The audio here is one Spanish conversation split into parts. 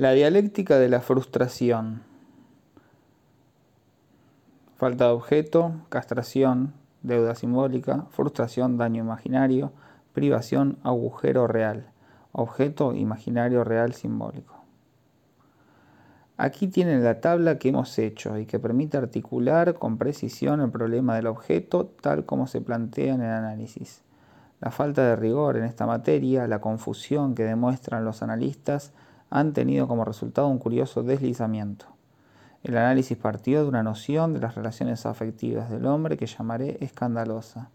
La dialéctica de la frustración. Falta de objeto, castración, deuda simbólica, frustración, daño imaginario, privación, agujero real, objeto, imaginario, real, simbólico. Aquí tienen la tabla que hemos hecho y que permite articular con precisión el problema del objeto tal como se plantea en el análisis. La falta de rigor en esta materia, la confusión que demuestran los analistas, han tenido como resultado un curioso deslizamiento. El análisis partió de una noción de las relaciones afectivas del hombre que llamaré escandalosa.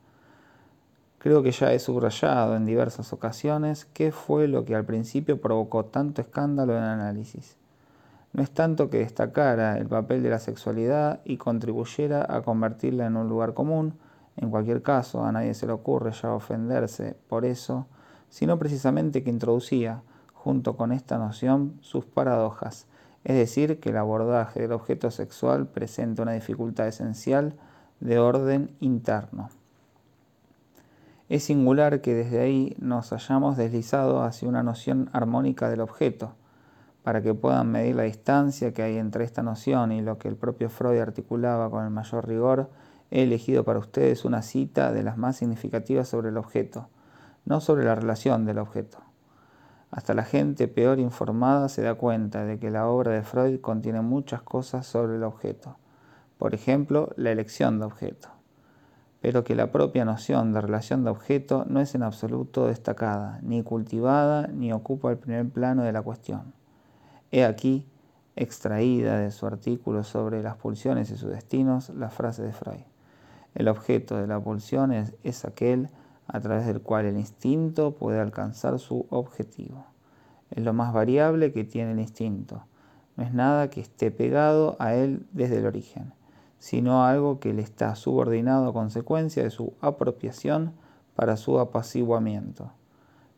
Creo que ya he subrayado en diversas ocasiones qué fue lo que al principio provocó tanto escándalo en el análisis. No es tanto que destacara el papel de la sexualidad y contribuyera a convertirla en un lugar común, en cualquier caso a nadie se le ocurre ya ofenderse por eso, sino precisamente que introducía, junto con esta noción, sus paradojas, es decir, que el abordaje del objeto sexual presenta una dificultad esencial de orden interno. Es singular que desde ahí nos hayamos deslizado hacia una noción armónica del objeto, para que puedan medir la distancia que hay entre esta noción y lo que el propio Freud articulaba con el mayor rigor, he elegido para ustedes una cita de las más significativas sobre el objeto, no sobre la relación del objeto. Hasta la gente peor informada se da cuenta de que la obra de Freud contiene muchas cosas sobre el objeto, por ejemplo, la elección de objeto, pero que la propia noción de relación de objeto no es en absoluto destacada, ni cultivada, ni ocupa el primer plano de la cuestión. He aquí, extraída de su artículo sobre las pulsiones y sus destinos, la frase de Freud. El objeto de la pulsión es, es aquel a través del cual el instinto puede alcanzar su objetivo. Es lo más variable que tiene el instinto. No es nada que esté pegado a él desde el origen, sino algo que le está subordinado a consecuencia de su apropiación para su apaciguamiento.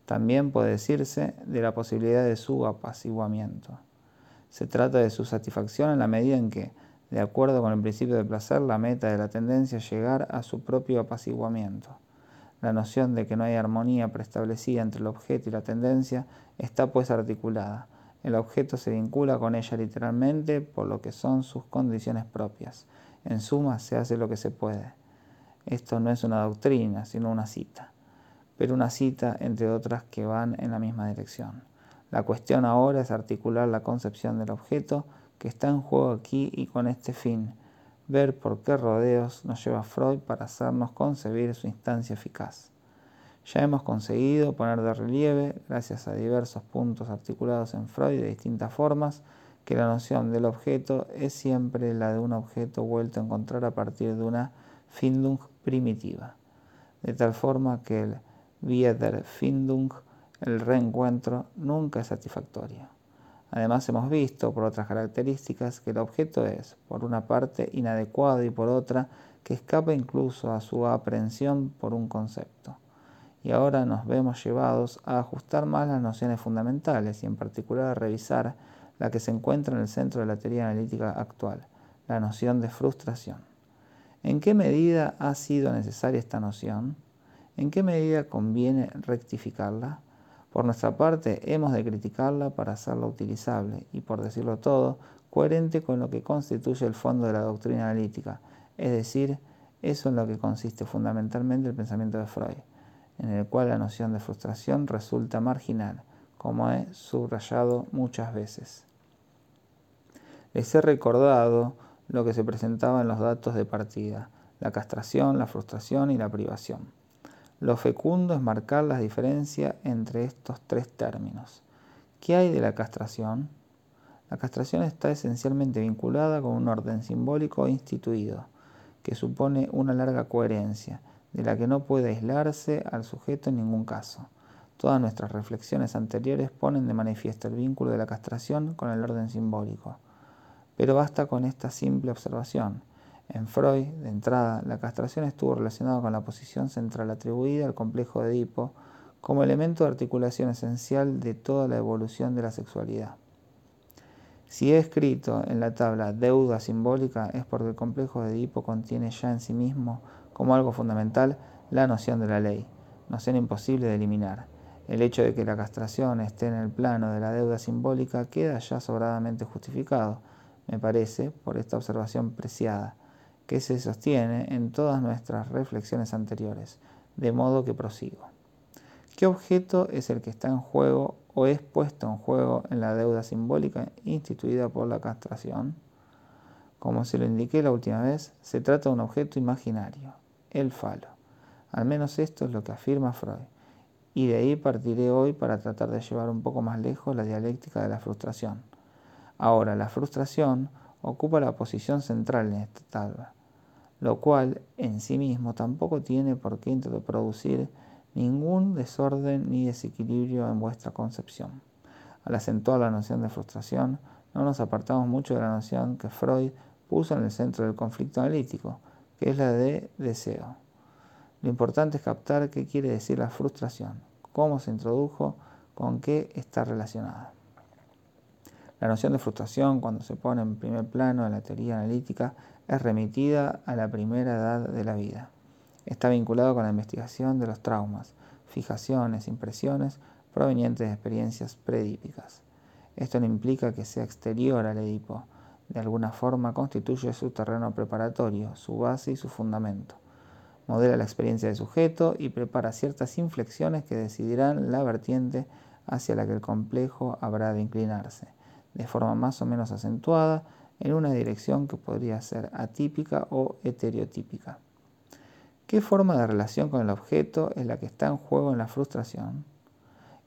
También puede decirse de la posibilidad de su apaciguamiento. Se trata de su satisfacción en la medida en que, de acuerdo con el principio del placer, la meta de la tendencia es llegar a su propio apaciguamiento. La noción de que no hay armonía preestablecida entre el objeto y la tendencia está pues articulada. El objeto se vincula con ella literalmente por lo que son sus condiciones propias. En suma, se hace lo que se puede. Esto no es una doctrina, sino una cita, pero una cita entre otras que van en la misma dirección. La cuestión ahora es articular la concepción del objeto que está en juego aquí y con este fin ver por qué rodeos nos lleva Freud para hacernos concebir su instancia eficaz. Ya hemos conseguido poner de relieve, gracias a diversos puntos articulados en Freud de distintas formas, que la noción del objeto es siempre la de un objeto vuelto a encontrar a partir de una Findung primitiva, de tal forma que el Wiederfindung, el reencuentro, nunca es satisfactorio. Además hemos visto, por otras características, que el objeto es, por una parte, inadecuado y por otra, que escapa incluso a su aprehensión por un concepto. Y ahora nos vemos llevados a ajustar más las nociones fundamentales y en particular a revisar la que se encuentra en el centro de la teoría analítica actual, la noción de frustración. ¿En qué medida ha sido necesaria esta noción? ¿En qué medida conviene rectificarla? Por nuestra parte, hemos de criticarla para hacerla utilizable y, por decirlo todo, coherente con lo que constituye el fondo de la doctrina analítica, es decir, eso en lo que consiste fundamentalmente el pensamiento de Freud, en el cual la noción de frustración resulta marginal, como he subrayado muchas veces. Les he recordado lo que se presentaba en los datos de partida, la castración, la frustración y la privación. Lo fecundo es marcar la diferencia entre estos tres términos. ¿Qué hay de la castración? La castración está esencialmente vinculada con un orden simbólico instituido, que supone una larga coherencia, de la que no puede aislarse al sujeto en ningún caso. Todas nuestras reflexiones anteriores ponen de manifiesto el vínculo de la castración con el orden simbólico. Pero basta con esta simple observación. En Freud, de entrada, la castración estuvo relacionada con la posición central atribuida al complejo de Edipo como elemento de articulación esencial de toda la evolución de la sexualidad. Si he escrito en la tabla deuda simbólica es porque el complejo de Edipo contiene ya en sí mismo, como algo fundamental, la noción de la ley, noción imposible de eliminar. El hecho de que la castración esté en el plano de la deuda simbólica queda ya sobradamente justificado, me parece, por esta observación preciada, que se sostiene en todas nuestras reflexiones anteriores, de modo que prosigo. ¿Qué objeto es el que está en juego o es puesto en juego en la deuda simbólica instituida por la castración? Como se lo indiqué la última vez, se trata de un objeto imaginario, el falo. Al menos esto es lo que afirma Freud. Y de ahí partiré hoy para tratar de llevar un poco más lejos la dialéctica de la frustración. Ahora, la frustración ocupa la posición central en esta tabla, lo cual en sí mismo tampoco tiene por qué introducir ningún desorden ni desequilibrio en vuestra concepción. Al acentuar la noción de frustración, no nos apartamos mucho de la noción que Freud puso en el centro del conflicto analítico, que es la de deseo. Lo importante es captar qué quiere decir la frustración, cómo se introdujo, con qué está relacionada. La noción de frustración, cuando se pone en primer plano en la teoría analítica, es remitida a la primera edad de la vida. Está vinculado con la investigación de los traumas, fijaciones, impresiones provenientes de experiencias predípicas. Esto no implica que sea exterior al Edipo, de alguna forma constituye su terreno preparatorio, su base y su fundamento. Modela la experiencia del sujeto y prepara ciertas inflexiones que decidirán la vertiente hacia la que el complejo habrá de inclinarse, de forma más o menos acentuada, en una dirección que podría ser atípica o heterotípica. ¿Qué forma de relación con el objeto es la que está en juego en la frustración?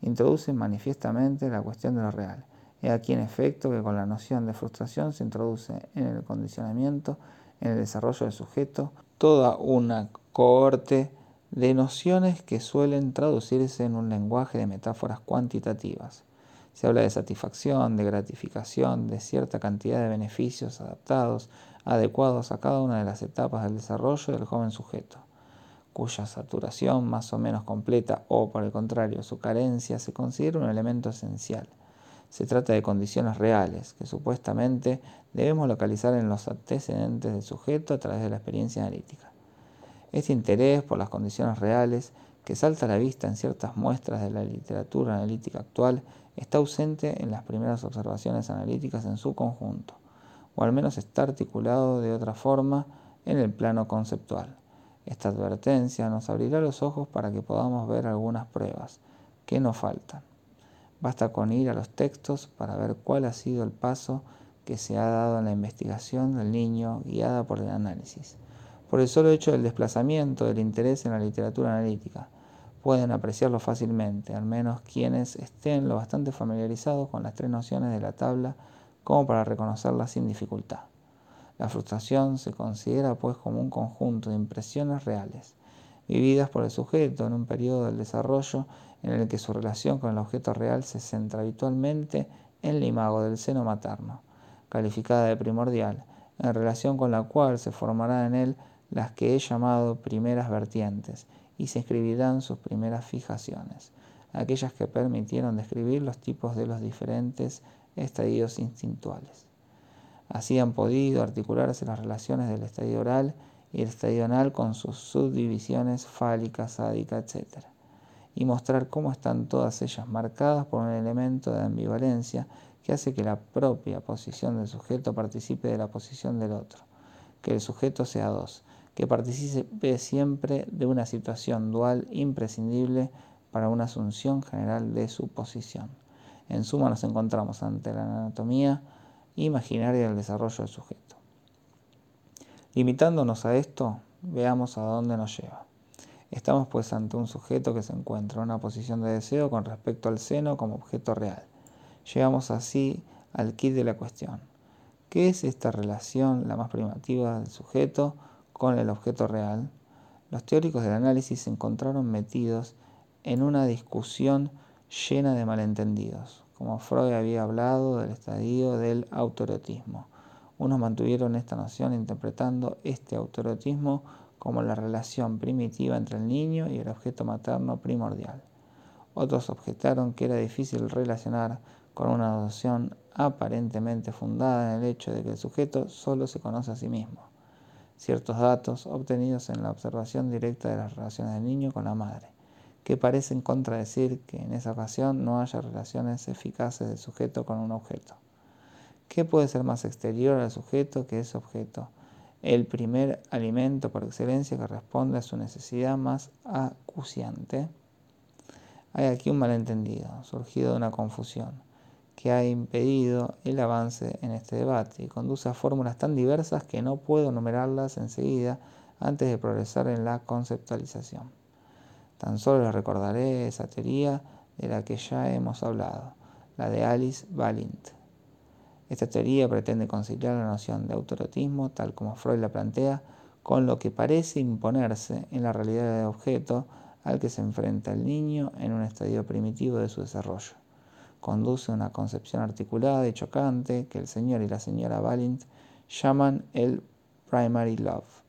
Introduce manifiestamente la cuestión de lo real. He aquí en efecto que con la noción de frustración se introduce en el condicionamiento, en el desarrollo del sujeto, toda una cohorte de nociones que suelen traducirse en un lenguaje de metáforas cuantitativas. Se habla de satisfacción, de gratificación, de cierta cantidad de beneficios adaptados, adecuados a cada una de las etapas del desarrollo del joven sujeto, cuya saturación más o menos completa o, por el contrario, su carencia se considera un elemento esencial. Se trata de condiciones reales que supuestamente debemos localizar en los antecedentes del sujeto a través de la experiencia analítica. Este interés por las condiciones reales, que salta a la vista en ciertas muestras de la literatura analítica actual, está ausente en las primeras observaciones analíticas en su conjunto, o al menos está articulado de otra forma en el plano conceptual. Esta advertencia nos abrirá los ojos para que podamos ver algunas pruebas que nos faltan. Basta con ir a los textos para ver cuál ha sido el paso que se ha dado en la investigación del niño guiada por el análisis. Por el solo hecho del desplazamiento del interés en la literatura analítica, pueden apreciarlo fácilmente, al menos quienes estén lo bastante familiarizados con las tres nociones de la tabla como para reconocerlas sin dificultad. La frustración se considera pues como un conjunto de impresiones reales, vividas por el sujeto en un periodo del desarrollo en el que su relación con el objeto real se centra habitualmente en la imago del seno materno, calificada de primordial, en relación con la cual se formará en él las que he llamado primeras vertientes y se escribirán sus primeras fijaciones, aquellas que permitieron describir los tipos de los diferentes estadios instintuales. Así han podido articularse las relaciones del estadio oral y el estadio anal con sus subdivisiones fálica, sádica, etc y mostrar cómo están todas ellas marcadas por un elemento de ambivalencia que hace que la propia posición del sujeto participe de la posición del otro, que el sujeto sea dos, que participe siempre de una situación dual imprescindible para una asunción general de su posición. En suma nos encontramos ante la anatomía imaginaria del desarrollo del sujeto. Limitándonos a esto, veamos a dónde nos lleva. Estamos pues ante un sujeto que se encuentra en una posición de deseo con respecto al seno como objeto real. Llegamos así al kit de la cuestión. ¿Qué es esta relación, la más primitiva del sujeto, con el objeto real? Los teóricos del análisis se encontraron metidos en una discusión llena de malentendidos, como Freud había hablado del estadio del autorotismo. Unos mantuvieron esta noción interpretando este autorotismo como la relación primitiva entre el niño y el objeto materno primordial. Otros objetaron que era difícil relacionar con una noción aparentemente fundada en el hecho de que el sujeto solo se conoce a sí mismo. Ciertos datos obtenidos en la observación directa de las relaciones del niño con la madre, que parecen contradecir que en esa ocasión no haya relaciones eficaces del sujeto con un objeto. ¿Qué puede ser más exterior al sujeto que ese objeto? El primer alimento por excelencia que responde a su necesidad más acuciante. Hay aquí un malentendido, surgido de una confusión, que ha impedido el avance en este debate y conduce a fórmulas tan diversas que no puedo enumerarlas enseguida antes de progresar en la conceptualización. Tan solo les recordaré esa teoría de la que ya hemos hablado, la de Alice Balint. Esta teoría pretende conciliar la noción de autorotismo, tal como Freud la plantea, con lo que parece imponerse en la realidad del objeto al que se enfrenta el niño en un estadio primitivo de su desarrollo. Conduce una concepción articulada y chocante que el señor y la señora Balint llaman el primary love.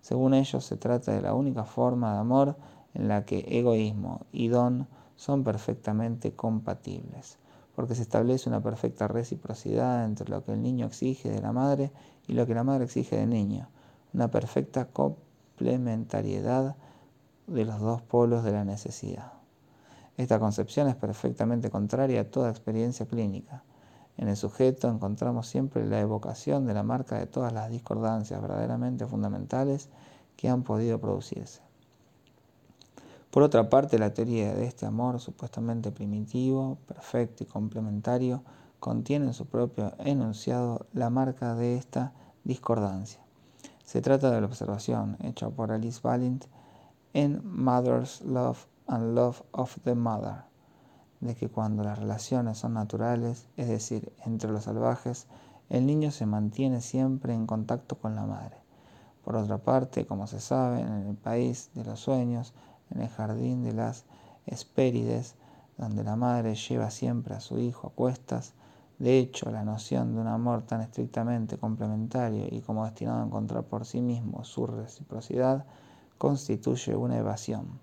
Según ellos, se trata de la única forma de amor en la que egoísmo y don son perfectamente compatibles, porque se establece una perfecta reciprocidad entre lo que el niño exige de la madre y lo que la madre exige del niño, una perfecta complementariedad de los dos polos de la necesidad. Esta concepción es perfectamente contraria a toda experiencia clínica. En el sujeto encontramos siempre la evocación de la marca de todas las discordancias verdaderamente fundamentales que han podido producirse. Por otra parte, la teoría de este amor supuestamente primitivo, perfecto y complementario contiene en su propio enunciado la marca de esta discordancia. Se trata de la observación hecha por Alice Valent en Mother's Love and Love of the Mother, de que cuando las relaciones son naturales, es decir, entre los salvajes, el niño se mantiene siempre en contacto con la madre. Por otra parte, como se sabe, en el país de los sueños, en el jardín de las Hespérides, donde la madre lleva siempre a su hijo a cuestas. De hecho, la noción de un amor tan estrictamente complementario y como destinado a encontrar por sí mismo su reciprocidad constituye una evasión,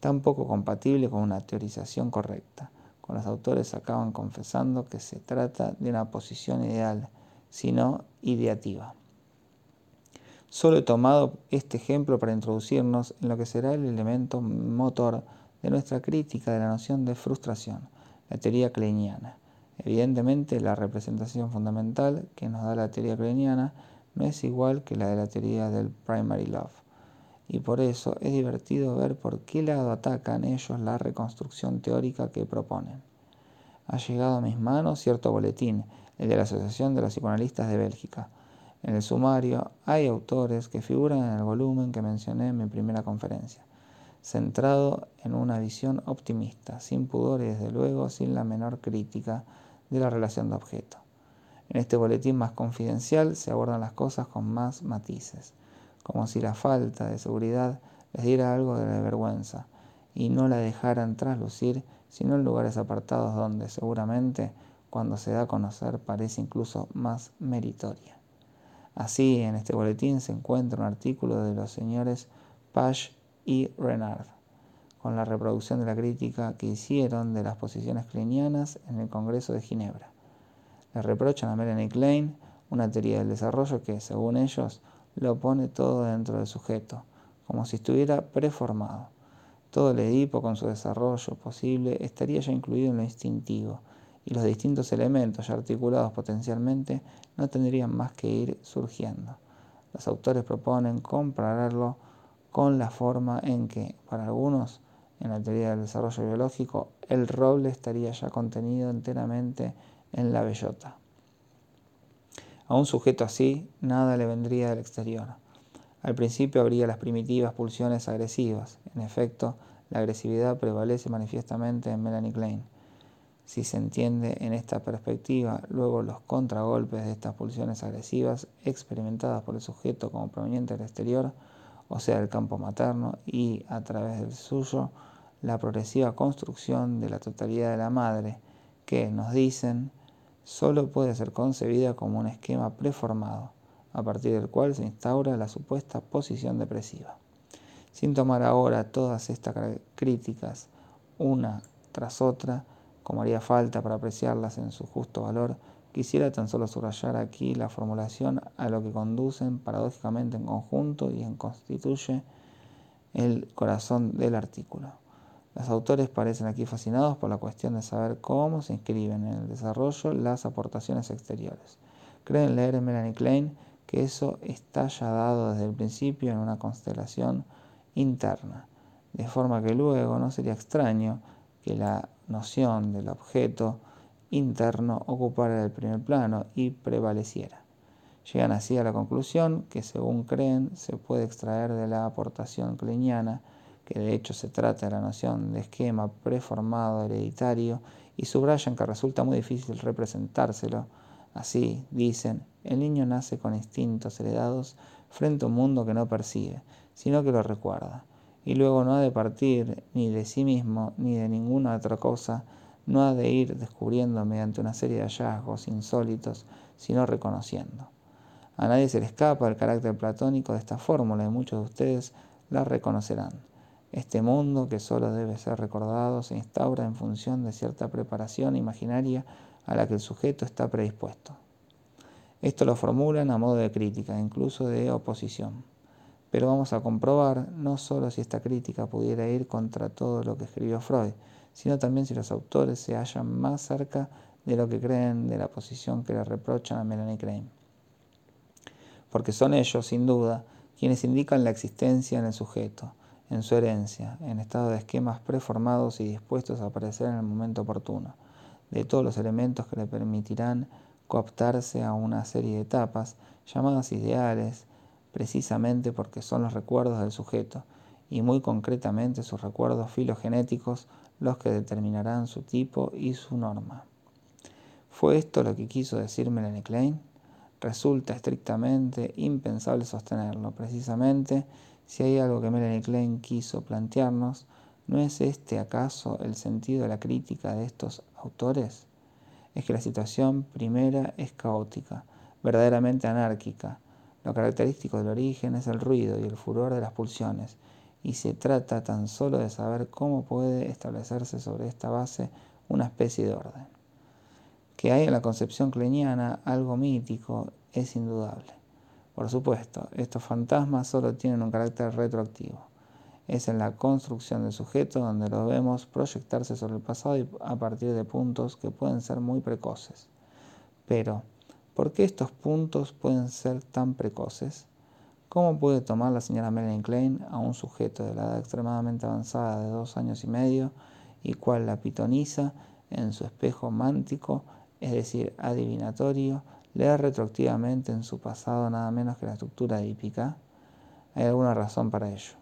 tan poco compatible con una teorización correcta. Con los autores acaban confesando que se trata de una posición ideal, sino ideativa. Solo he tomado este ejemplo para introducirnos en lo que será el elemento motor de nuestra crítica de la noción de frustración, la teoría kleiniana. Evidentemente, la representación fundamental que nos da la teoría kleiniana no es igual que la de la teoría del primary love, y por eso es divertido ver por qué lado atacan ellos la reconstrucción teórica que proponen. Ha llegado a mis manos cierto boletín, el de la Asociación de los Psicoanalistas de Bélgica, en el sumario hay autores que figuran en el volumen que mencioné en mi primera conferencia, centrado en una visión optimista, sin pudor y desde luego sin la menor crítica de la relación de objeto. En este boletín más confidencial se abordan las cosas con más matices, como si la falta de seguridad les diera algo de vergüenza y no la dejaran traslucir sino en lugares apartados donde seguramente cuando se da a conocer parece incluso más meritoria. Así, en este boletín se encuentra un artículo de los señores Page y Renard, con la reproducción de la crítica que hicieron de las posiciones kleinianas en el Congreso de Ginebra. Le reprochan a Melanie Klein una teoría del desarrollo que, según ellos, lo pone todo dentro del sujeto, como si estuviera preformado. Todo el Edipo con su desarrollo posible estaría ya incluido en lo instintivo, y los distintos elementos ya articulados potencialmente no tendrían más que ir surgiendo. Los autores proponen compararlo con la forma en que, para algunos, en la teoría del desarrollo biológico, el roble estaría ya contenido enteramente en la bellota. A un sujeto así, nada le vendría del exterior. Al principio habría las primitivas pulsiones agresivas. En efecto, la agresividad prevalece manifiestamente en Melanie Klein si se entiende en esta perspectiva, luego los contragolpes de estas pulsiones agresivas experimentadas por el sujeto como proveniente del exterior, o sea, del campo materno, y a través del suyo, la progresiva construcción de la totalidad de la madre, que, nos dicen, solo puede ser concebida como un esquema preformado, a partir del cual se instaura la supuesta posición depresiva. Sin tomar ahora todas estas críticas una tras otra, como haría falta para apreciarlas en su justo valor, quisiera tan solo subrayar aquí la formulación a lo que conducen paradójicamente en conjunto y en constituye el corazón del artículo. Los autores parecen aquí fascinados por la cuestión de saber cómo se inscriben en el desarrollo las aportaciones exteriores. Creen leer en Melanie Klein que eso está ya dado desde el principio en una constelación interna, de forma que luego no sería extraño que la noción del objeto interno ocupara el primer plano y prevaleciera. Llegan así a la conclusión que, según creen, se puede extraer de la aportación kleiniana, que de hecho se trata de la noción de esquema preformado hereditario, y subrayan que resulta muy difícil representárselo. Así, dicen, el niño nace con instintos heredados frente a un mundo que no percibe, sino que lo recuerda, y luego no ha de partir ni de sí mismo ni de ninguna otra cosa, no ha de ir descubriendo mediante una serie de hallazgos insólitos, sino reconociendo. A nadie se le escapa el carácter platónico de esta fórmula y muchos de ustedes la reconocerán. Este mundo que solo debe ser recordado se instaura en función de cierta preparación imaginaria a la que el sujeto está predispuesto. Esto lo formulan a modo de crítica, incluso de oposición. Pero vamos a comprobar no solo si esta crítica pudiera ir contra todo lo que escribió Freud, sino también si los autores se hallan más cerca de lo que creen de la posición que le reprochan a Melanie Klein porque son ellos, sin duda, quienes indican la existencia en el sujeto, en su herencia, en estado de esquemas preformados y dispuestos a aparecer en el momento oportuno, de todos los elementos que le permitirán cooptarse a una serie de etapas llamadas ideales, precisamente porque son los recuerdos del sujeto, y muy concretamente sus recuerdos filogenéticos los que determinarán su tipo y su norma. ¿Fue esto lo que quiso decir Melanie Klein? resulta estrictamente impensable sostenerlo. Precisamente, si hay algo que Melanie Klein quiso plantearnos, ¿no es este acaso el sentido de la crítica de estos autores? Es que la situación primera es caótica, verdaderamente anárquica. Lo característico del origen es el ruido y el furor de las pulsiones, y se trata tan solo de saber cómo puede establecerse sobre esta base una especie de orden que hay en la concepción kleiniana algo mítico es indudable. Por supuesto, estos fantasmas solo tienen un carácter retroactivo. Es en la construcción del sujeto donde lo vemos proyectarse sobre el pasado y a partir de puntos que pueden ser muy precoces. Pero, ¿por qué estos puntos pueden ser tan precoces? ¿Cómo puede tomar la señora Melanie Klein a un sujeto de la edad extremadamente avanzada de dos años y medio y cual la pitoniza en su espejo mántico es decir, adivinatorio, leer retroactivamente en su pasado nada menos que la estructura hípica, hay alguna razón para ello.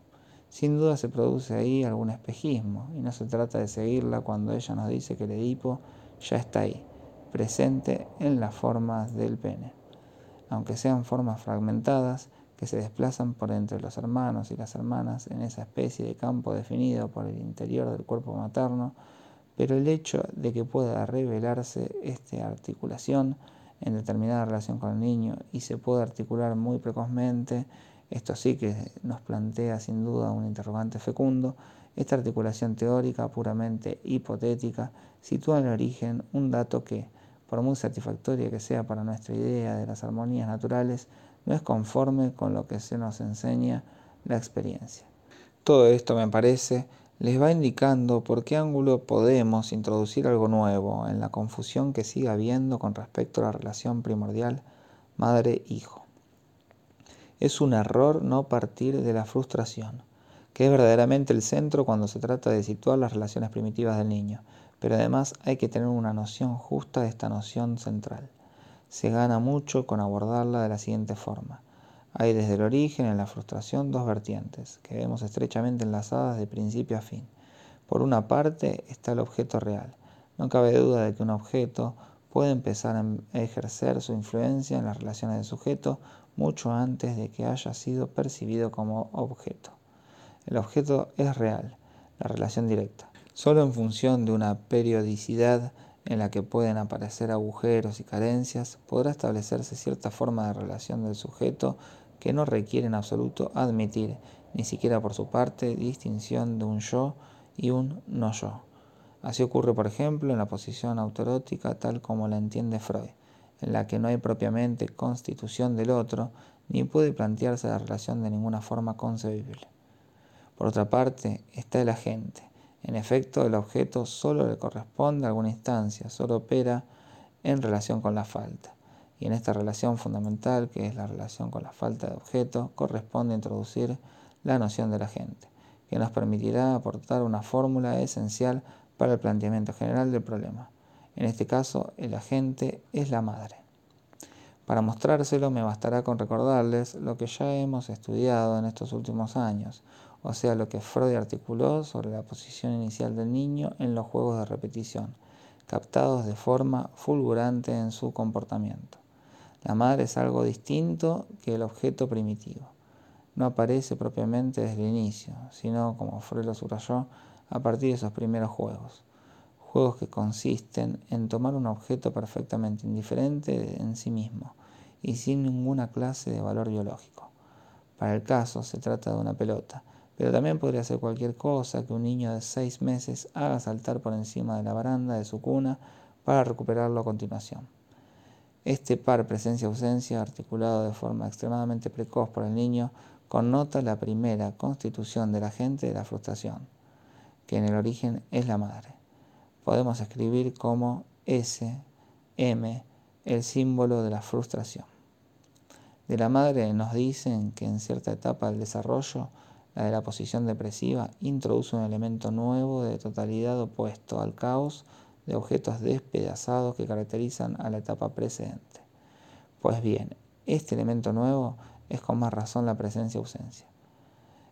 Sin duda se produce ahí algún espejismo, y no se trata de seguirla cuando ella nos dice que el Edipo ya está ahí, presente en las formas del pene. Aunque sean formas fragmentadas, que se desplazan por entre los hermanos y las hermanas en esa especie de campo definido por el interior del cuerpo materno, pero el hecho de que pueda revelarse esta articulación en determinada relación con el niño y se pueda articular muy precozmente, esto sí que nos plantea sin duda un interrogante fecundo, esta articulación teórica puramente hipotética sitúa en el origen un dato que, por muy satisfactoria que sea para nuestra idea de las armonías naturales, no es conforme con lo que se nos enseña la experiencia. Todo esto me parece les va indicando por qué ángulo podemos introducir algo nuevo en la confusión que sigue habiendo con respecto a la relación primordial madre-hijo. Es un error no partir de la frustración, que es verdaderamente el centro cuando se trata de situar las relaciones primitivas del niño, pero además hay que tener una noción justa de esta noción central. Se gana mucho con abordarla de la siguiente forma. Hay desde el origen en la frustración dos vertientes, que vemos estrechamente enlazadas de principio a fin. Por una parte está el objeto real. No cabe duda de que un objeto puede empezar a ejercer su influencia en las relaciones del sujeto mucho antes de que haya sido percibido como objeto. El objeto es real, la relación directa. Solo en función de una periodicidad en la que pueden aparecer agujeros y carencias, podrá establecerse cierta forma de relación del sujeto que no requiere en absoluto admitir, ni siquiera por su parte, distinción de un yo y un no yo. Así ocurre, por ejemplo, en la posición autorótica tal como la entiende Freud, en la que no hay propiamente constitución del otro, ni puede plantearse la relación de ninguna forma concebible. Por otra parte, está el agente, En efecto, el objeto solo le corresponde a alguna instancia, solo opera en relación con la falta. Y en esta relación fundamental, que es la relación con la falta de objeto, corresponde introducir la noción de la gente, que nos permitirá aportar una fórmula esencial para el planteamiento general del problema. En este caso, el agente es la madre. Para mostrárselo me bastará con recordarles lo que ya hemos estudiado en estos últimos años, o sea, lo que Freud articuló sobre la posición inicial del niño en los juegos de repetición, captados de forma fulgurante en su comportamiento. La madre es algo distinto que el objeto primitivo. No aparece propiamente desde el inicio, sino, como Freud lo subrayó, a partir de esos primeros juegos juegos que consisten en tomar un objeto perfectamente indiferente en sí mismo y sin ninguna clase de valor biológico. Para el caso se trata de una pelota, pero también podría ser cualquier cosa que un niño de seis meses haga saltar por encima de la baranda de su cuna para recuperarlo a continuación. Este par presencia-ausencia, articulado de forma extremadamente precoz por el niño, connota la primera constitución del agente de la frustración, que en el origen es la madre podemos escribir como S, M, el símbolo de la frustración. De la madre nos dicen que en cierta etapa del desarrollo, la de la posición depresiva, introduce un elemento nuevo de totalidad opuesto al caos de objetos despedazados que caracterizan a la etapa precedente. Pues bien, este elemento nuevo es con más razón la presencia-ausencia.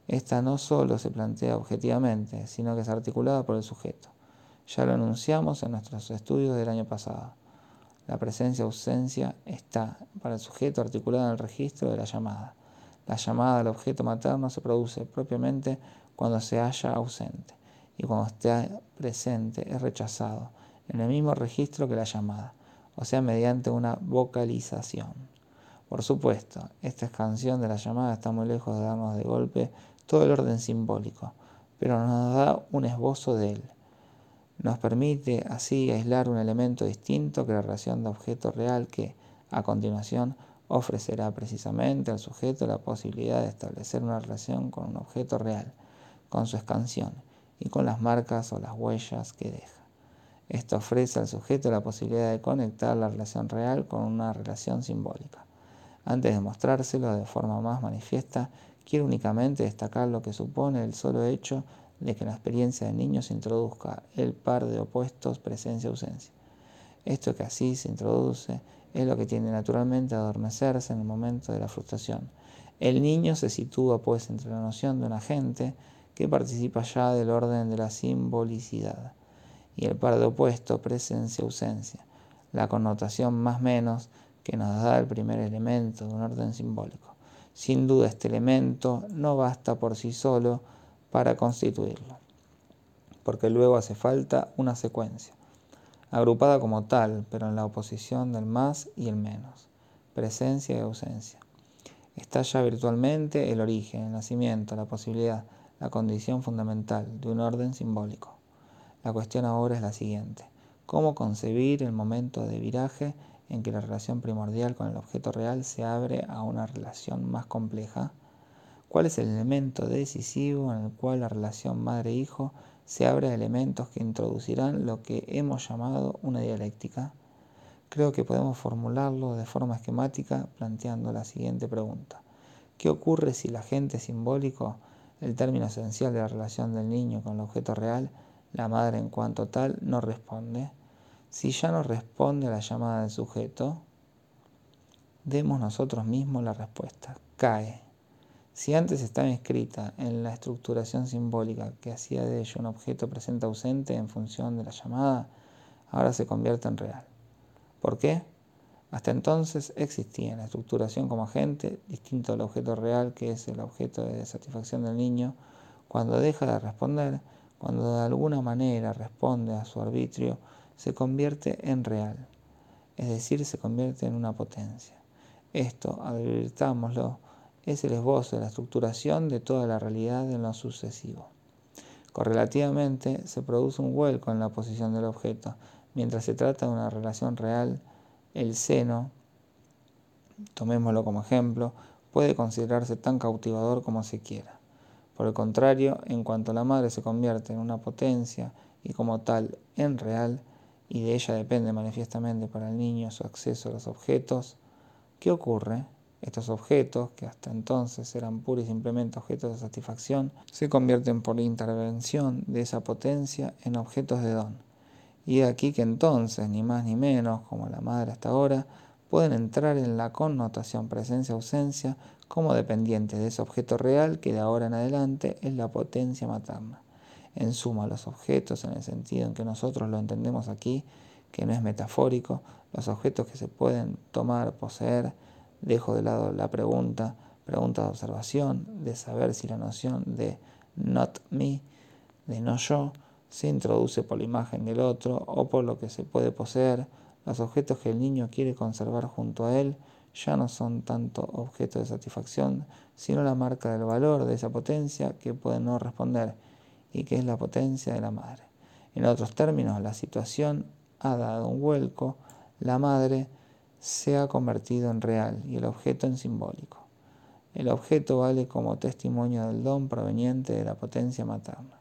Esta no solo se plantea objetivamente, sino que es articulada por el sujeto. Ya lo anunciamos en nuestros estudios del año pasado. La presencia-ausencia está para el sujeto articulada en el registro de la llamada. La llamada al objeto materno se produce propiamente cuando se halla ausente y cuando está presente es rechazado en el mismo registro que la llamada, o sea, mediante una vocalización. Por supuesto, esta expansión de la llamada está muy lejos de darnos de golpe todo el orden simbólico, pero nos da un esbozo de él. Nos permite así aislar un elemento distinto que la relación de objeto real que, a continuación, ofrecerá precisamente al sujeto la posibilidad de establecer una relación con un objeto real, con su expansión y con las marcas o las huellas que deja. Esto ofrece al sujeto la posibilidad de conectar la relación real con una relación simbólica. Antes de mostrárselo de forma más manifiesta, quiero únicamente destacar lo que supone el solo hecho de que la experiencia del niño se introduzca el par de opuestos presencia-ausencia. Esto que así se introduce es lo que tiende naturalmente a adormecerse en el momento de la frustración. El niño se sitúa pues entre la noción de un agente que participa ya del orden de la simbolicidad y el par de opuestos presencia-ausencia, la connotación más menos que nos da el primer elemento de un orden simbólico. Sin duda este elemento no basta por sí solo para constituirlo, porque luego hace falta una secuencia, agrupada como tal, pero en la oposición del más y el menos, presencia y ausencia. Está ya virtualmente el origen, el nacimiento, la posibilidad, la condición fundamental de un orden simbólico. La cuestión ahora es la siguiente. ¿Cómo concebir el momento de viraje en que la relación primordial con el objeto real se abre a una relación más compleja? ¿Cuál es el elemento decisivo en el cual la relación madre-hijo se abre a elementos que introducirán lo que hemos llamado una dialéctica? Creo que podemos formularlo de forma esquemática planteando la siguiente pregunta. ¿Qué ocurre si el agente simbólico, el término esencial de la relación del niño con el objeto real, la madre en cuanto tal, no responde? Si ya no responde a la llamada del sujeto, demos nosotros mismos la respuesta. Cae. Si antes estaba inscrita en la estructuración simbólica que hacía de ello un objeto presente ausente en función de la llamada, ahora se convierte en real. ¿Por qué? Hasta entonces existía en la estructuración como agente, distinto al objeto real que es el objeto de satisfacción del niño, cuando deja de responder, cuando de alguna manera responde a su arbitrio, se convierte en real, es decir, se convierte en una potencia. Esto, advirtámoslo, es el esbozo de la estructuración de toda la realidad en lo sucesivo. Correlativamente, se produce un vuelco en la posición del objeto. Mientras se trata de una relación real, el seno, tomémoslo como ejemplo, puede considerarse tan cautivador como se quiera. Por el contrario, en cuanto la madre se convierte en una potencia y como tal en real, y de ella depende manifiestamente para el niño su acceso a los objetos, ¿qué ocurre? Estos objetos, que hasta entonces eran puros y simplemente objetos de satisfacción, se convierten por intervención de esa potencia en objetos de don. Y aquí que entonces, ni más ni menos, como la madre hasta ahora, pueden entrar en la connotación presencia-ausencia como dependientes de ese objeto real que de ahora en adelante es la potencia materna. En suma, los objetos, en el sentido en que nosotros lo entendemos aquí, que no es metafórico, los objetos que se pueden tomar, poseer, Dejo de lado la pregunta, pregunta de observación, de saber si la noción de not me, de no yo, se introduce por la imagen del otro o por lo que se puede poseer. Los objetos que el niño quiere conservar junto a él ya no son tanto objetos de satisfacción, sino la marca del valor de esa potencia que puede no responder y que es la potencia de la madre. En otros términos, la situación ha dado un vuelco, la madre se ha convertido en real y el objeto en simbólico. El objeto vale como testimonio del don proveniente de la potencia materna.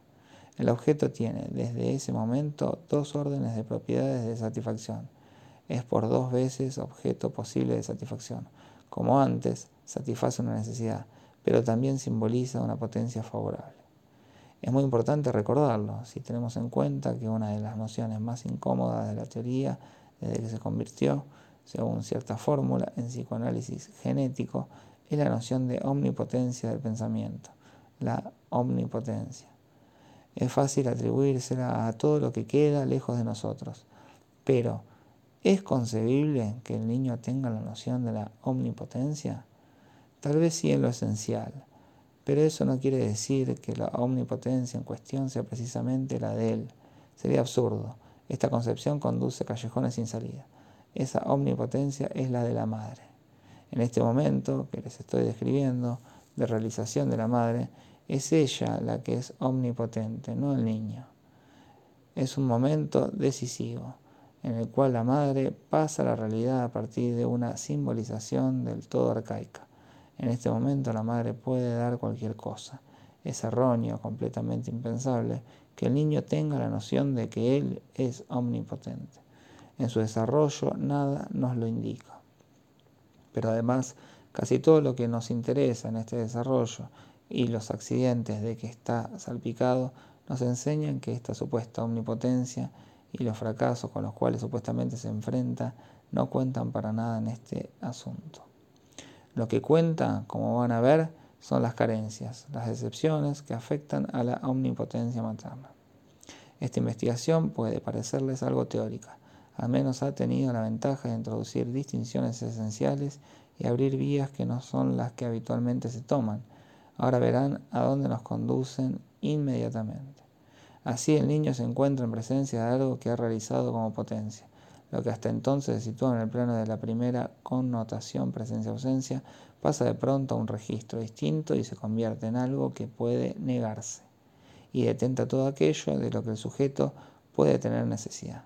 El objeto tiene desde ese momento dos órdenes de propiedades de satisfacción. Es por dos veces objeto posible de satisfacción. Como antes, satisface una necesidad, pero también simboliza una potencia favorable. Es muy importante recordarlo si tenemos en cuenta que una de las nociones más incómodas de la teoría desde que se convirtió según cierta fórmula en psicoanálisis genético, es la noción de omnipotencia del pensamiento, la omnipotencia. Es fácil atribuírsela a todo lo que queda lejos de nosotros, pero ¿es concebible que el niño tenga la noción de la omnipotencia? Tal vez sí en lo esencial, pero eso no quiere decir que la omnipotencia en cuestión sea precisamente la de él. Sería absurdo. Esta concepción conduce a callejones sin salida. Esa omnipotencia es la de la madre. En este momento que les estoy describiendo de realización de la madre, es ella la que es omnipotente, no el niño. Es un momento decisivo en el cual la madre pasa a la realidad a partir de una simbolización del todo arcaica. En este momento la madre puede dar cualquier cosa. Es erróneo, completamente impensable, que el niño tenga la noción de que él es omnipotente en su desarrollo nada nos lo indica. Pero además, casi todo lo que nos interesa en este desarrollo y los accidentes de que está salpicado nos enseñan que esta supuesta omnipotencia y los fracasos con los cuales supuestamente se enfrenta no cuentan para nada en este asunto. Lo que cuenta, como van a ver, son las carencias, las decepciones que afectan a la omnipotencia materna. Esta investigación puede parecerles algo teórica, al menos ha tenido la ventaja de introducir distinciones esenciales y abrir vías que no son las que habitualmente se toman. Ahora verán a dónde nos conducen inmediatamente. Así el niño se encuentra en presencia de algo que ha realizado como potencia. Lo que hasta entonces se situó en el plano de la primera connotación presencia-ausencia pasa de pronto a un registro distinto y se convierte en algo que puede negarse y detenta todo aquello de lo que el sujeto puede tener necesidad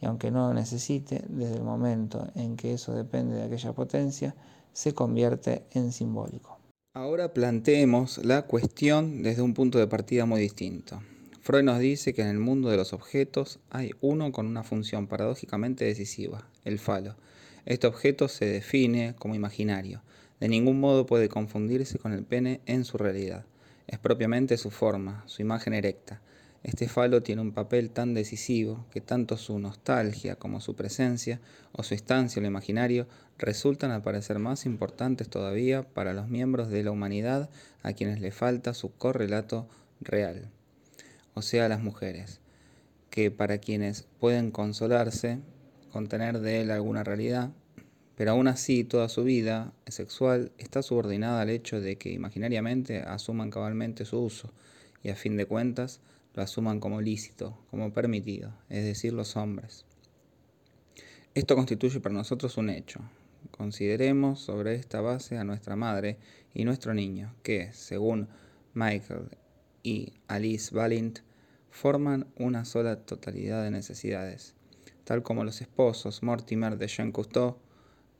y aunque no lo necesite, desde el momento en que eso depende de aquella potencia, se convierte en simbólico. Ahora planteemos la cuestión desde un punto de partida muy distinto. Freud nos dice que en el mundo de los objetos hay uno con una función paradójicamente decisiva, el falo. Este objeto se define como imaginario. De ningún modo puede confundirse con el pene en su realidad. Es propiamente su forma, su imagen erecta. Este falo tiene un papel tan decisivo que tanto su nostalgia como su presencia o su estancia en lo imaginario resultan al parecer más importantes todavía para los miembros de la humanidad a quienes le falta su correlato real, o sea, las mujeres, que para quienes pueden consolarse con tener de él alguna realidad, pero aún así toda su vida sexual está subordinada al hecho de que imaginariamente asuman cabalmente su uso y a fin de cuentas lo asuman como lícito, como permitido, es decir, los hombres. Esto constituye para nosotros un hecho. Consideremos sobre esta base a nuestra madre y nuestro niño, que, según Michael y Alice Valint, forman una sola totalidad de necesidades, tal como los esposos Mortimer de Jean Cousteau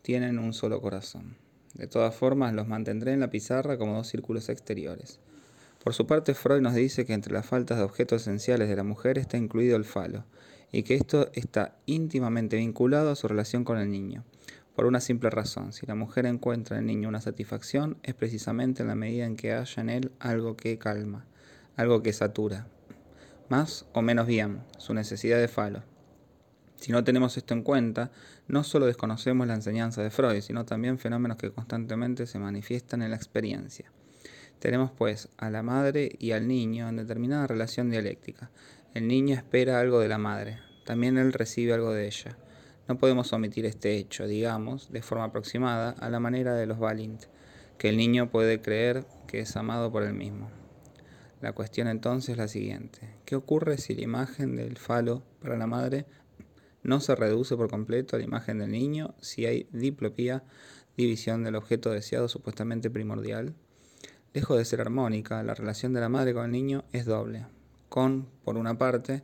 tienen un solo corazón. De todas formas, los mantendré en la pizarra como dos círculos exteriores. Por su parte, Freud nos dice que entre las faltas de objetos esenciales de la mujer está incluido el falo, y que esto está íntimamente vinculado a su relación con el niño. Por una simple razón, si la mujer encuentra en el niño una satisfacción, es precisamente en la medida en que haya en él algo que calma, algo que satura, más o menos bien, su necesidad de falo. Si no tenemos esto en cuenta, no solo desconocemos la enseñanza de Freud, sino también fenómenos que constantemente se manifiestan en la experiencia. Tenemos pues a la madre y al niño en determinada relación dialéctica. El niño espera algo de la madre, también él recibe algo de ella. No podemos omitir este hecho, digamos, de forma aproximada, a la manera de los Balint, que el niño puede creer que es amado por él mismo. La cuestión entonces es la siguiente. ¿Qué ocurre si la imagen del falo para la madre no se reduce por completo a la imagen del niño si hay diplopía, división del objeto deseado supuestamente primordial? Lejos de ser armónica, la relación de la madre con el niño es doble, con, por una parte,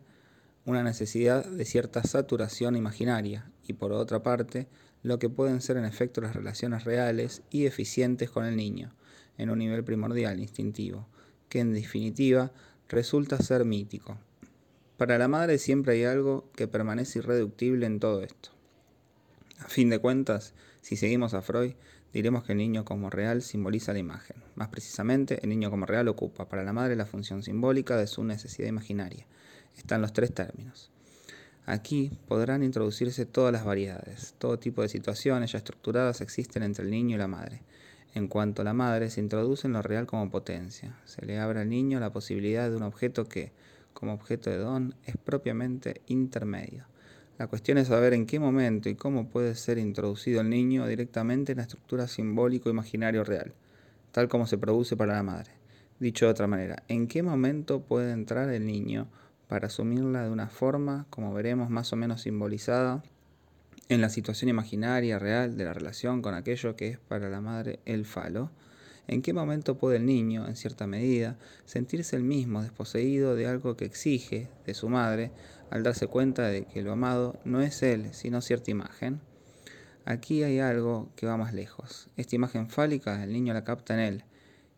una necesidad de cierta saturación imaginaria y por otra parte lo que pueden ser en efecto las relaciones reales y eficientes con el niño, en un nivel primordial, instintivo, que en definitiva resulta ser mítico. Para la madre siempre hay algo que permanece irreductible en todo esto. A fin de cuentas, si seguimos a Freud, diremos que el niño como real simboliza la imagen. Más precisamente, el niño como real ocupa para la madre la función simbólica de su necesidad imaginaria están los tres términos. Aquí podrán introducirse todas las variedades, todo tipo de situaciones ya estructuradas existen entre el niño y la madre. En cuanto a la madre, se introduce en lo real como potencia. Se le abre al niño la posibilidad de un objeto que, como objeto de don, es propiamente intermedio. La cuestión es saber en qué momento y cómo puede ser introducido el niño directamente en la estructura simbólico-imaginario real, tal como se produce para la madre. Dicho de otra manera, ¿en qué momento puede entrar el niño para asumirla de una forma, como veremos, más o menos simbolizada en la situación imaginaria real de la relación con aquello que es para la madre el falo, ¿En qué momento puede el niño, en cierta medida, sentirse el mismo desposeído de algo que exige de su madre al darse cuenta de que lo amado no es él, sino cierta imagen? Aquí hay algo que va más lejos. Esta imagen fálica el niño la capta en él,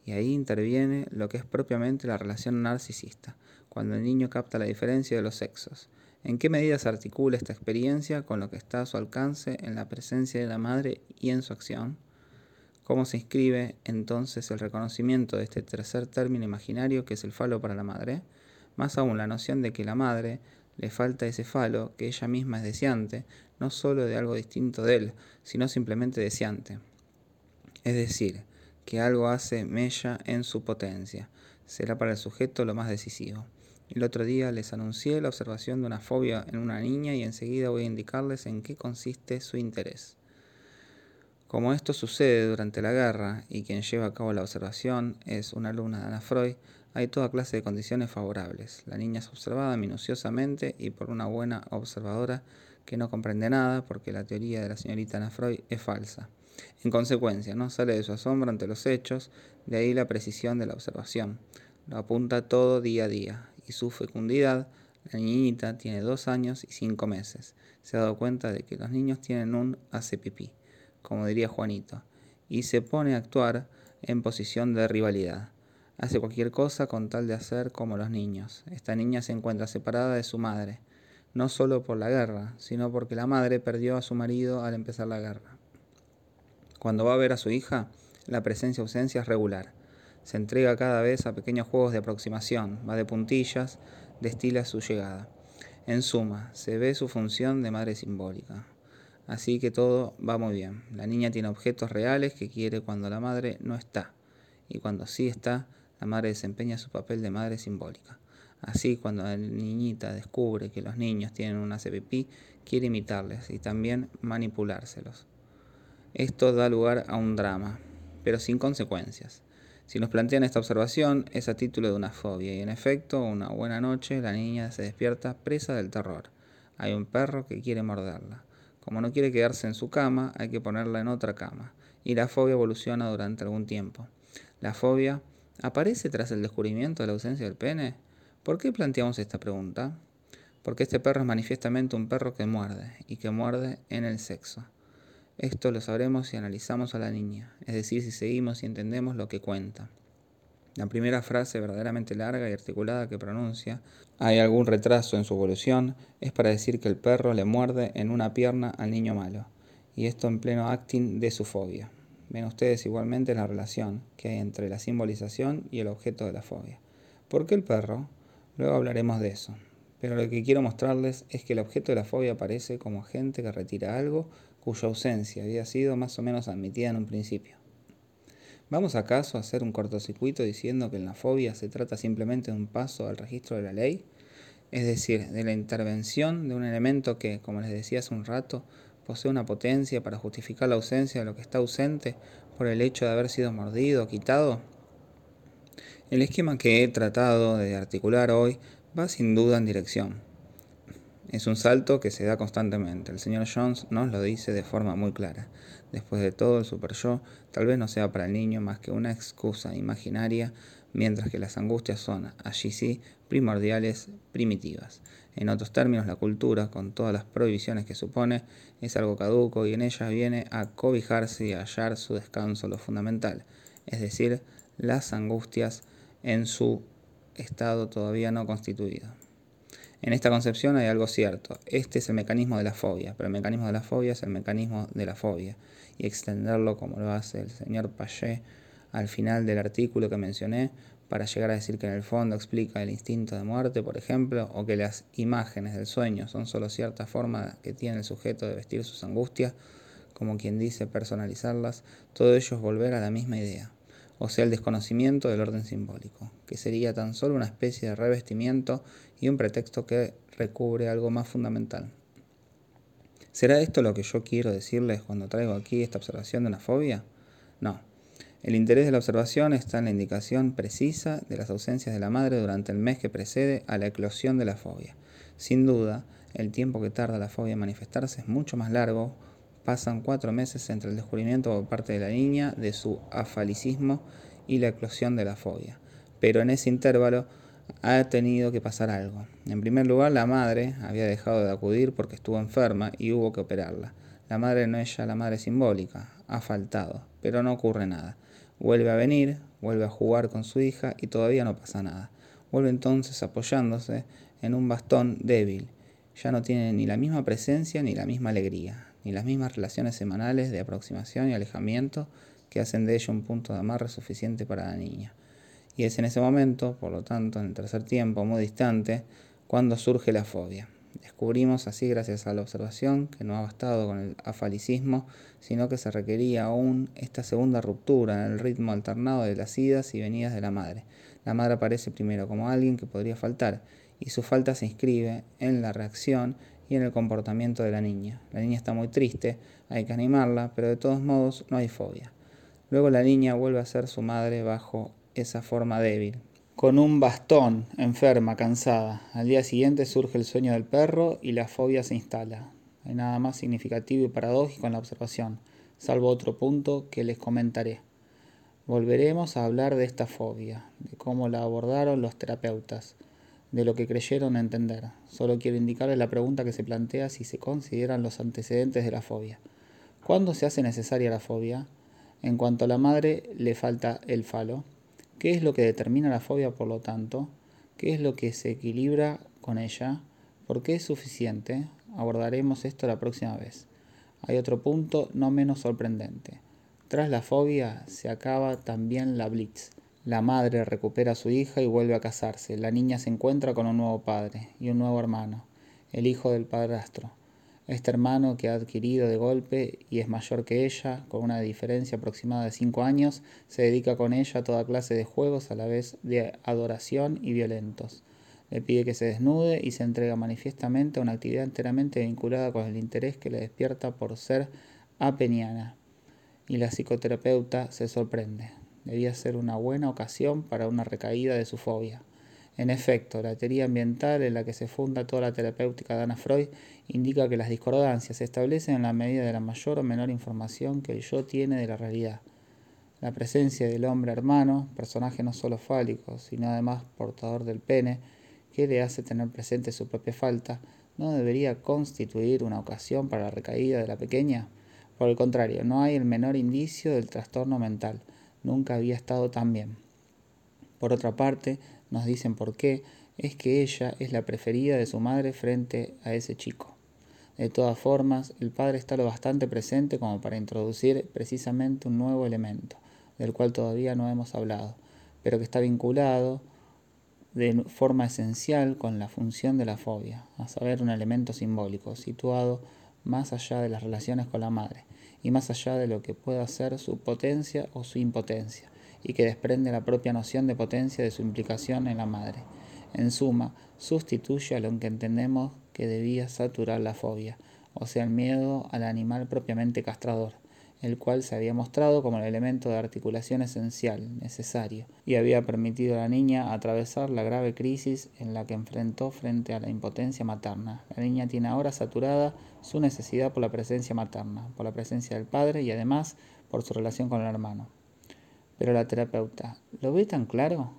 y ahí interviene lo que es propiamente la relación narcisista, cuando el niño capta la diferencia de los sexos. ¿En qué medida se articula esta experiencia con lo que está a su alcance en la presencia de la madre y en su acción? ¿Cómo se inscribe entonces el reconocimiento de este tercer término imaginario que es el falo para la madre? Más aún la noción de que la madre le falta ese falo, que ella misma es deseante, no sólo de algo distinto de él, sino simplemente deseante. Es decir, que algo hace mella en su potencia, será para el sujeto lo más decisivo. El otro día les anuncié la observación de una fobia en una niña y enseguida voy a indicarles en qué consiste su interés. Como esto sucede durante la guerra y quien lleva a cabo la observación es una alumna de Ana Freud, hay toda clase de condiciones favorables. La niña es observada minuciosamente y por una buena observadora que no comprende nada porque la teoría de la señorita Ana Freud es falsa. En consecuencia, no sale de su asombro ante los hechos, de ahí la precisión de la observación. Lo apunta todo día a día y su fecundidad, la niñita tiene dos años y cinco meses. Se ha dado cuenta de que los niños tienen un hace pipí, como diría Juanito, y se pone a actuar en posición de rivalidad. Hace cualquier cosa con tal de hacer como los niños. Esta niña se encuentra separada de su madre, no solo por la guerra, sino porque la madre perdió a su marido al empezar la guerra. Cuando va a ver a su hija, la presencia-ausencia es regular. Se entrega cada vez a pequeños juegos de aproximación, va de puntillas, destila su llegada. En suma, se ve su función de madre simbólica. Así que todo va muy bien. La niña tiene objetos reales que quiere cuando la madre no está. Y cuando sí está, la madre desempeña su papel de madre simbólica. Así, cuando la niñita descubre que los niños tienen una CPP, quiere imitarles y también manipulárselos. Esto da lugar a un drama, pero sin consecuencias. Si nos plantean esta observación, es a título de una fobia, y en efecto, una buena noche la niña se despierta presa del terror. Hay un perro que quiere morderla. Como no quiere quedarse en su cama, hay que ponerla en otra cama, y la fobia evoluciona durante algún tiempo. La fobia aparece tras el descubrimiento de la ausencia del pene. ¿Por qué planteamos esta pregunta? Porque este perro es manifiestamente un perro que muerde, y que muerde en el sexo. Esto lo sabremos si analizamos a la niña, es decir, si seguimos y entendemos lo que cuenta. La primera frase verdaderamente larga y articulada que pronuncia, hay algún retraso en su evolución, es para decir que el perro le muerde en una pierna al niño malo, y esto en pleno acting de su fobia. Ven ustedes igualmente la relación que hay entre la simbolización y el objeto de la fobia. ¿Por qué el perro? Luego hablaremos de eso. Pero lo que quiero mostrarles es que el objeto de la fobia aparece como agente que retira algo cuya ausencia había sido más o menos admitida en un principio. ¿Vamos acaso a hacer un cortocircuito diciendo que en la fobia se trata simplemente de un paso al registro de la ley? Es decir, de la intervención de un elemento que, como les decía hace un rato, posee una potencia para justificar la ausencia de lo que está ausente por el hecho de haber sido mordido o quitado? El esquema que he tratado de articular hoy va sin duda en dirección. Es un salto que se da constantemente. El señor Jones nos lo dice de forma muy clara. Después de todo, el super yo tal vez no sea para el niño más que una excusa imaginaria, mientras que las angustias son, allí sí, primordiales, primitivas. En otros términos, la cultura, con todas las prohibiciones que supone, es algo caduco y en ella viene a cobijarse y hallar su descanso lo fundamental, es decir, las angustias en su estado todavía no constituido. En esta concepción hay algo cierto. Este es el mecanismo de la fobia, pero el mecanismo de la fobia es el mecanismo de la fobia. Y extenderlo como lo hace el señor Payet al final del artículo que mencioné, para llegar a decir que en el fondo explica el instinto de muerte, por ejemplo, o que las imágenes del sueño son solo cierta forma que tiene el sujeto de vestir sus angustias, como quien dice personalizarlas, todo ello es volver a la misma idea, o sea, el desconocimiento del orden simbólico, que sería tan solo una especie de revestimiento y un pretexto que recubre algo más fundamental. ¿Será esto lo que yo quiero decirles cuando traigo aquí esta observación de una fobia? No. El interés de la observación está en la indicación precisa de las ausencias de la madre durante el mes que precede a la eclosión de la fobia. Sin duda, el tiempo que tarda la fobia en manifestarse es mucho más largo. Pasan cuatro meses entre el descubrimiento por parte de la niña de su afalicismo y la eclosión de la fobia. Pero en ese intervalo, ha tenido que pasar algo. En primer lugar, la madre había dejado de acudir porque estuvo enferma y hubo que operarla. La madre no es ya la madre simbólica, ha faltado, pero no ocurre nada. Vuelve a venir, vuelve a jugar con su hija y todavía no pasa nada. Vuelve entonces apoyándose en un bastón débil. Ya no tiene ni la misma presencia ni la misma alegría, ni las mismas relaciones semanales de aproximación y alejamiento que hacen de ella un punto de amarre suficiente para la niña. Y es en ese momento, por lo tanto, en el tercer tiempo, muy distante, cuando surge la fobia. Descubrimos así, gracias a la observación, que no ha bastado con el afalicismo, sino que se requería aún esta segunda ruptura en el ritmo alternado de las idas y venidas de la madre. La madre aparece primero como alguien que podría faltar, y su falta se inscribe en la reacción y en el comportamiento de la niña. La niña está muy triste, hay que animarla, pero de todos modos no hay fobia. Luego la niña vuelve a ser su madre bajo esa forma débil. Con un bastón, enferma, cansada. Al día siguiente surge el sueño del perro y la fobia se instala. Hay nada más significativo y paradójico en la observación, salvo otro punto que les comentaré. Volveremos a hablar de esta fobia, de cómo la abordaron los terapeutas, de lo que creyeron entender. Solo quiero indicarles la pregunta que se plantea si se consideran los antecedentes de la fobia. ¿Cuándo se hace necesaria la fobia? En cuanto a la madre le falta el falo. ¿Qué es lo que determina la fobia, por lo tanto? ¿Qué es lo que se equilibra con ella? ¿Por qué es suficiente? Abordaremos esto la próxima vez. Hay otro punto no menos sorprendente. Tras la fobia se acaba también la blitz. La madre recupera a su hija y vuelve a casarse. La niña se encuentra con un nuevo padre y un nuevo hermano, el hijo del padrastro. Este hermano que ha adquirido de golpe y es mayor que ella, con una diferencia aproximada de 5 años, se dedica con ella a toda clase de juegos a la vez de adoración y violentos. Le pide que se desnude y se entrega manifiestamente a una actividad enteramente vinculada con el interés que le despierta por ser apeniana. Y la psicoterapeuta se sorprende. Debía ser una buena ocasión para una recaída de su fobia. En efecto, la teoría ambiental en la que se funda toda la terapéutica de Ana Freud indica que las discordancias se establecen en la medida de la mayor o menor información que el yo tiene de la realidad. La presencia del hombre hermano, personaje no solo fálico, sino además portador del pene, que le hace tener presente su propia falta, no debería constituir una ocasión para la recaída de la pequeña. Por el contrario, no hay el menor indicio del trastorno mental. Nunca había estado tan bien. Por otra parte, nos dicen por qué, es que ella es la preferida de su madre frente a ese chico. De todas formas, el padre está lo bastante presente como para introducir precisamente un nuevo elemento, del cual todavía no hemos hablado, pero que está vinculado de forma esencial con la función de la fobia, a saber, un elemento simbólico, situado más allá de las relaciones con la madre y más allá de lo que pueda ser su potencia o su impotencia, y que desprende la propia noción de potencia de su implicación en la madre. En suma, sustituye a lo que entendemos que debía saturar la fobia, o sea, el miedo al animal propiamente castrador, el cual se había mostrado como el elemento de articulación esencial, necesario, y había permitido a la niña atravesar la grave crisis en la que enfrentó frente a la impotencia materna. La niña tiene ahora saturada su necesidad por la presencia materna, por la presencia del padre y además por su relación con el hermano. Pero la terapeuta, ¿lo ve tan claro?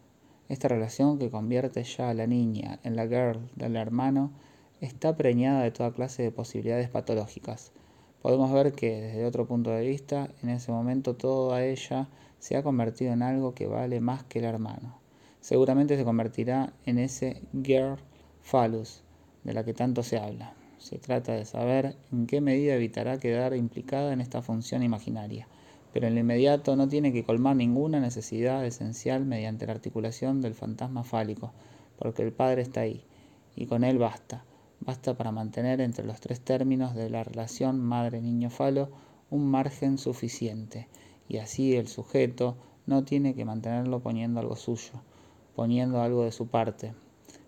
Esta relación que convierte ya a la niña en la girl del hermano está preñada de toda clase de posibilidades patológicas. Podemos ver que desde otro punto de vista, en ese momento toda ella se ha convertido en algo que vale más que el hermano. Seguramente se convertirá en ese girl phallus de la que tanto se habla. Se trata de saber en qué medida evitará quedar implicada en esta función imaginaria pero en lo inmediato no tiene que colmar ninguna necesidad esencial mediante la articulación del fantasma fálico, porque el Padre está ahí, y con él basta, basta para mantener entre los tres términos de la relación madre-niño-falo un margen suficiente, y así el sujeto no tiene que mantenerlo poniendo algo suyo, poniendo algo de su parte.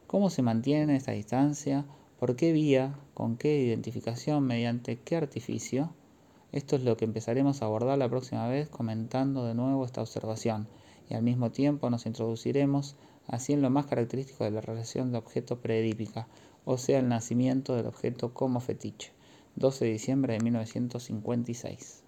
¿Cómo se mantiene esta distancia? ¿Por qué vía? ¿Con qué identificación? ¿Mediante qué artificio? Esto es lo que empezaremos a abordar la próxima vez comentando de nuevo esta observación y al mismo tiempo nos introduciremos así en lo más característico de la relación de objeto preedípica, o sea, el nacimiento del objeto como fetiche. 12 de diciembre de 1956.